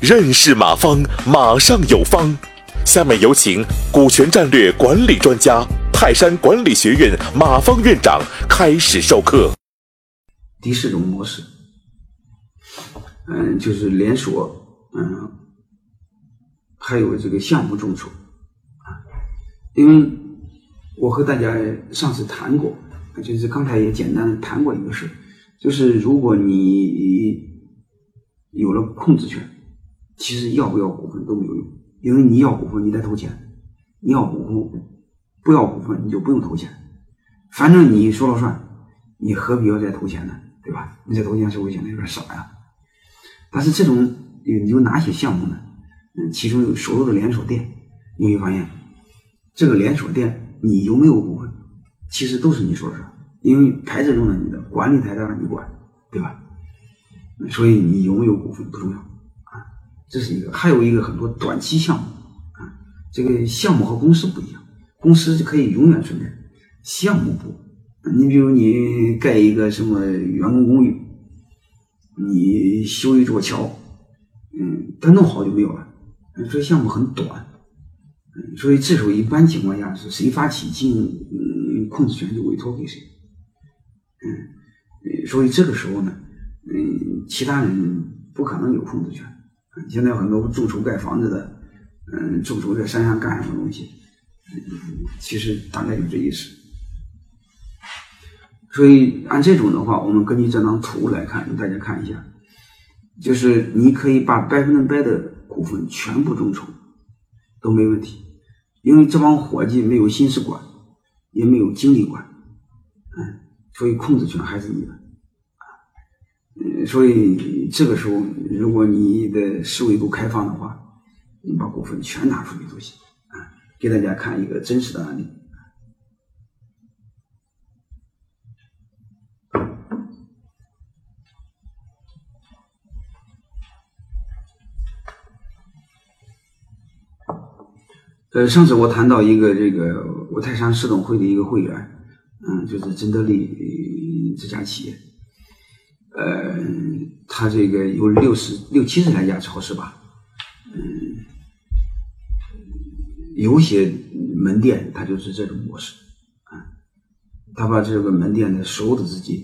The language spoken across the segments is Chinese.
认识马方，马上有方。下面有请股权战略管理专家、泰山管理学院马方院长开始授课。第四种模式，嗯，就是连锁，嗯，还有这个项目众筹啊。因为我和大家上次谈过，就是刚才也简单的谈过一个事，就是如果你有了控制权，其实要不要股份都没有用，因为你要股份你得投钱，你要股份不要股份你就不用投钱，反正你说了算，你何必要再投钱呢？对吧？你再投钱是不是显得有点傻呀？但是这种有有哪些项目呢？嗯，其中有所有的连锁店，你会发现，这个连锁店你有没有股份，其实都是你说了算，因为牌子用了你的，管理台让你管，对吧？所以你有没有股份不重要啊，这是一个。还有一个很多短期项目啊，这个项目和公司不一样，公司可以永远存在，项目不。你比如你盖一个什么员工公寓，你修一座桥，嗯，它弄好就没有了，所以项目很短，嗯，所以这时候一般情况下是谁发起经营控制权就委托给谁，嗯，所以这个时候呢，嗯，其他人不可能有控制权，现在很多众筹盖房子的，嗯，众筹在山上干什么东西，嗯，其实大概就这意思。所以按这种的话，我们根据这张图来看，大家看一下，就是你可以把百分之百的股份全部众筹都没问题，因为这帮伙计没有心思管，也没有精力管，嗯，所以控制权还是你的，嗯，所以这个时候如果你的思维够开放的话，你把股份全拿出去都行，啊，给大家看一个真实的案例。呃，上次我谈到一个这个五台山市董会的一个会员，嗯，就是真德利这家企业，呃，他这个有六十六七十来家超市吧，嗯，有些门店他就是这种模式，啊，他把这个门店的所有的资金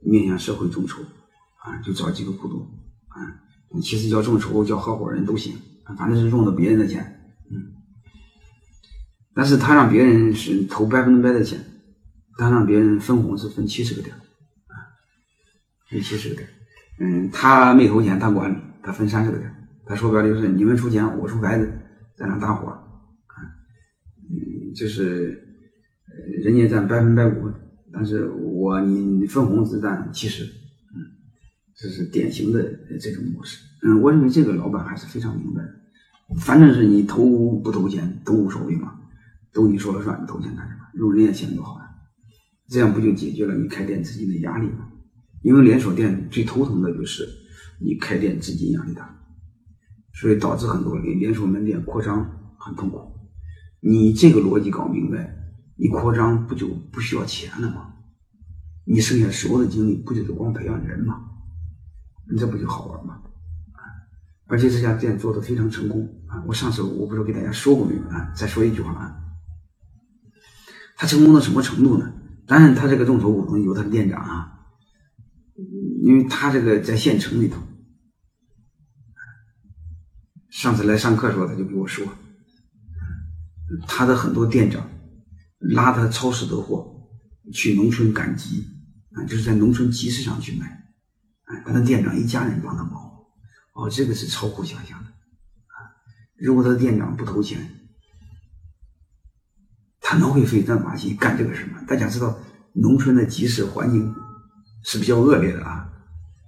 面向社会众筹，啊，就找几个股东，啊，其实叫众筹叫合伙人都行，反正是用的别人的钱。嗯但是他让别人是投百分之百的钱，他让别人分红是分七十个点，啊，分七十个点，嗯，他没投钱，他管理，他分三十个点，他说白了就是你们出钱，我出牌子，在那搭伙，啊，嗯，就是人家占百分百股份，但是我你分红只占七十，嗯，这是典型的这种模式，嗯，我认为这个老板还是非常明白的，反正是你投不投钱都无所谓嘛。都你说了算，你投钱干什么？用人家钱多好！这样不就解决了你开店资金的压力吗？因为连锁店最头疼的就是你开店资金压力大，所以导致很多连连锁门店扩张很痛苦。你这个逻辑搞明白，你扩张不就不需要钱了吗？你剩下所有的精力不就是光培养人吗？你这不就好玩吗？啊！而且这家店做的非常成功啊！我上次我不知道给大家说过没有啊？再说一句话啊！他成功到什么程度呢？当然，他这个众筹股东有他的店长啊，因为他这个在县城里头。上次来上课的时候，他就跟我说，他的很多店长拉他超市的货去农村赶集啊，就是在农村集市上去卖，啊，他的店长一家人帮他忙，哦，这个是超乎想象的啊！如果他的店长不投钱。可能会费这把劲干这个事吗？大家知道，农村的集市环境是比较恶劣的啊，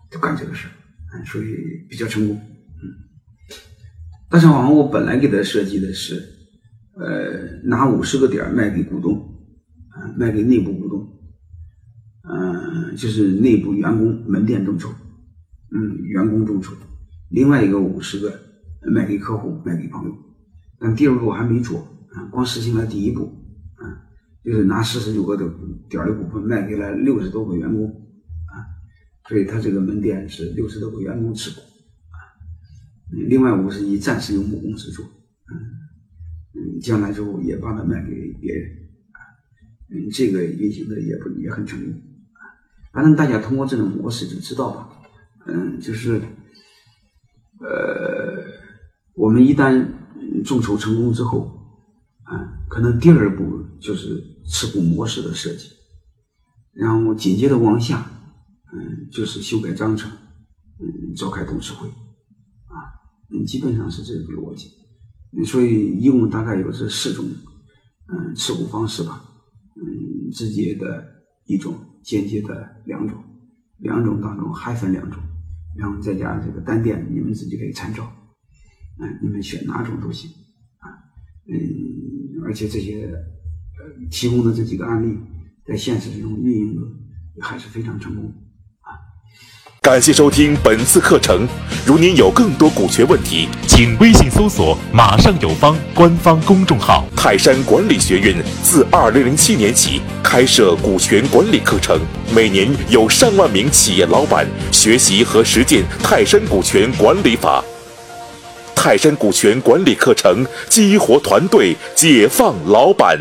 就干这个事嗯，所以比较成功，嗯。大上网我本来给他设计的是，呃，拿五十个点卖给股东，啊，卖给内部股东，嗯，就是内部员工门店众筹，嗯，员工众筹，另外一个五十个卖给客户，卖给朋友，但第二步还没做，啊，光实行了第一步。就是拿四十九个的点的股份卖给了六十多个员工，啊，所以他这个门店是六十多个员工持股啊，另外五十亿暂时由母公司做，嗯，将来之后也把它卖给别人啊，嗯，这个运行的也不也很成功啊，反正大家通过这种模式就知道了，嗯，就是呃，我们一旦众筹成功之后，可能第二步就是持股模式的设计，然后紧接着往下。嗯，就是修改章程，嗯，召开董事会，啊，嗯，基本上是这个逻辑。所以一共大概有这四种，嗯，持股方式吧，嗯，直接的一种，间接的两种，两种当中还分两种，然后再加这个单店，你们自己可以参照，嗯，你们选哪种都行，啊，嗯，而且这些呃提供的这几个案例，在现实中运营的还是非常成功啊。感谢收听本次课程。如您有更多股权问题，请微信搜索“马上有方”官方公众号。泰山管理学院自二零零七年起开设股权管理课程，每年有上万名企业老板学习和实践泰山股权管理法。泰山股权管理课程激活团队，解放老板。